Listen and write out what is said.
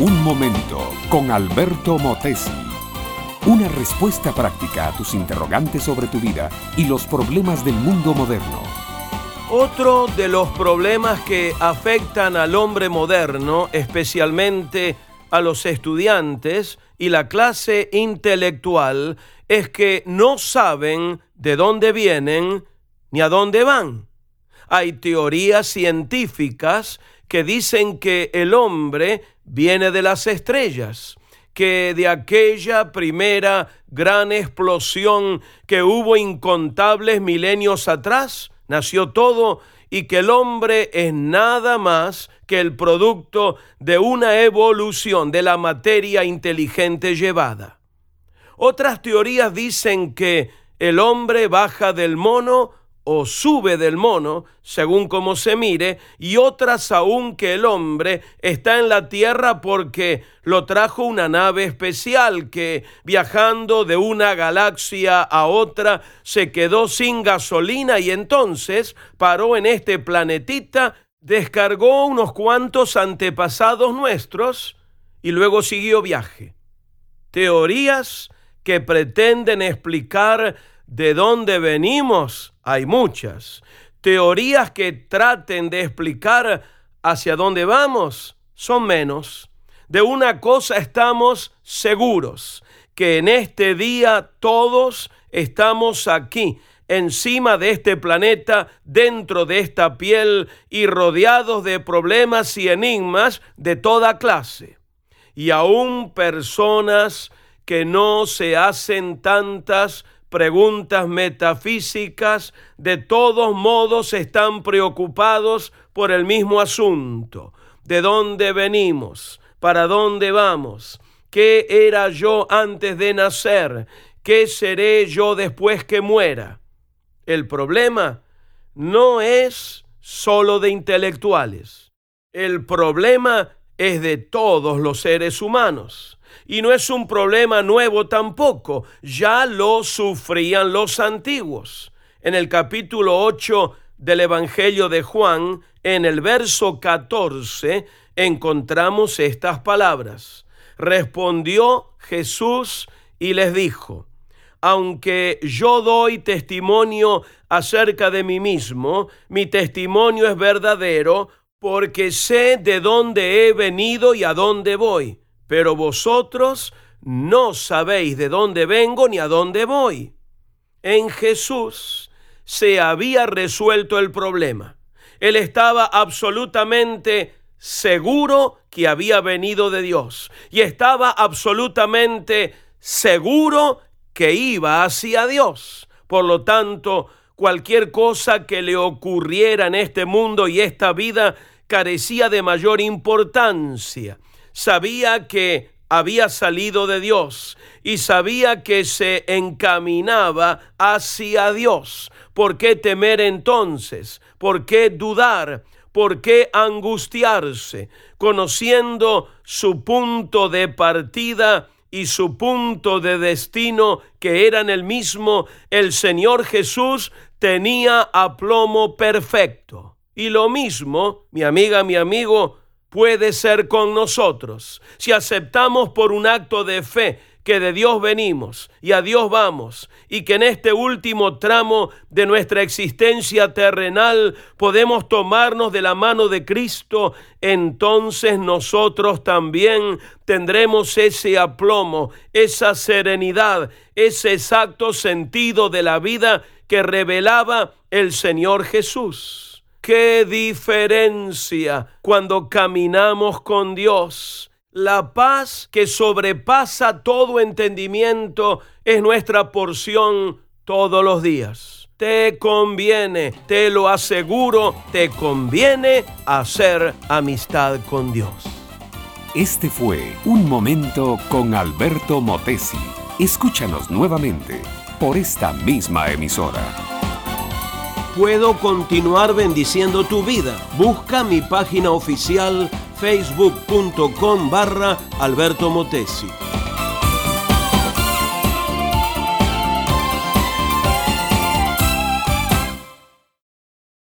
Un momento con Alberto Motesi. Una respuesta práctica a tus interrogantes sobre tu vida y los problemas del mundo moderno. Otro de los problemas que afectan al hombre moderno, especialmente a los estudiantes y la clase intelectual, es que no saben de dónde vienen ni a dónde van. Hay teorías científicas que dicen que el hombre viene de las estrellas, que de aquella primera gran explosión que hubo incontables milenios atrás, nació todo y que el hombre es nada más que el producto de una evolución de la materia inteligente llevada. Otras teorías dicen que el hombre baja del mono o sube del mono, según como se mire, y otras aún que el hombre está en la tierra porque lo trajo una nave especial que, viajando de una galaxia a otra, se quedó sin gasolina y entonces paró en este planetita, descargó unos cuantos antepasados nuestros y luego siguió viaje. Teorías que pretenden explicar de dónde venimos hay muchas. Teorías que traten de explicar hacia dónde vamos son menos. De una cosa estamos seguros, que en este día todos estamos aquí, encima de este planeta, dentro de esta piel y rodeados de problemas y enigmas de toda clase. Y aún personas que no se hacen tantas preguntas metafísicas, de todos modos están preocupados por el mismo asunto. ¿De dónde venimos? ¿Para dónde vamos? ¿Qué era yo antes de nacer? ¿Qué seré yo después que muera? El problema no es solo de intelectuales. El problema es de todos los seres humanos. Y no es un problema nuevo tampoco, ya lo sufrían los antiguos. En el capítulo 8 del Evangelio de Juan, en el verso 14, encontramos estas palabras. Respondió Jesús y les dijo, aunque yo doy testimonio acerca de mí mismo, mi testimonio es verdadero, porque sé de dónde he venido y a dónde voy pero vosotros no sabéis de dónde vengo ni a dónde voy. En Jesús se había resuelto el problema. Él estaba absolutamente seguro que había venido de Dios y estaba absolutamente seguro que iba hacia Dios. Por lo tanto, cualquier cosa que le ocurriera en este mundo y esta vida carecía de mayor importancia sabía que había salido de Dios y sabía que se encaminaba hacia Dios. ¿Por qué temer entonces? ¿Por qué dudar? ¿Por qué angustiarse? Conociendo su punto de partida y su punto de destino, que eran el mismo, el Señor Jesús tenía aplomo perfecto. Y lo mismo, mi amiga, mi amigo, puede ser con nosotros. Si aceptamos por un acto de fe que de Dios venimos y a Dios vamos, y que en este último tramo de nuestra existencia terrenal podemos tomarnos de la mano de Cristo, entonces nosotros también tendremos ese aplomo, esa serenidad, ese exacto sentido de la vida que revelaba el Señor Jesús. Qué diferencia cuando caminamos con Dios. La paz que sobrepasa todo entendimiento es nuestra porción todos los días. Te conviene, te lo aseguro, te conviene hacer amistad con Dios. Este fue Un Momento con Alberto Motesi. Escúchanos nuevamente por esta misma emisora puedo continuar bendiciendo tu vida. Busca mi página oficial facebook.com barra Alberto Motesi.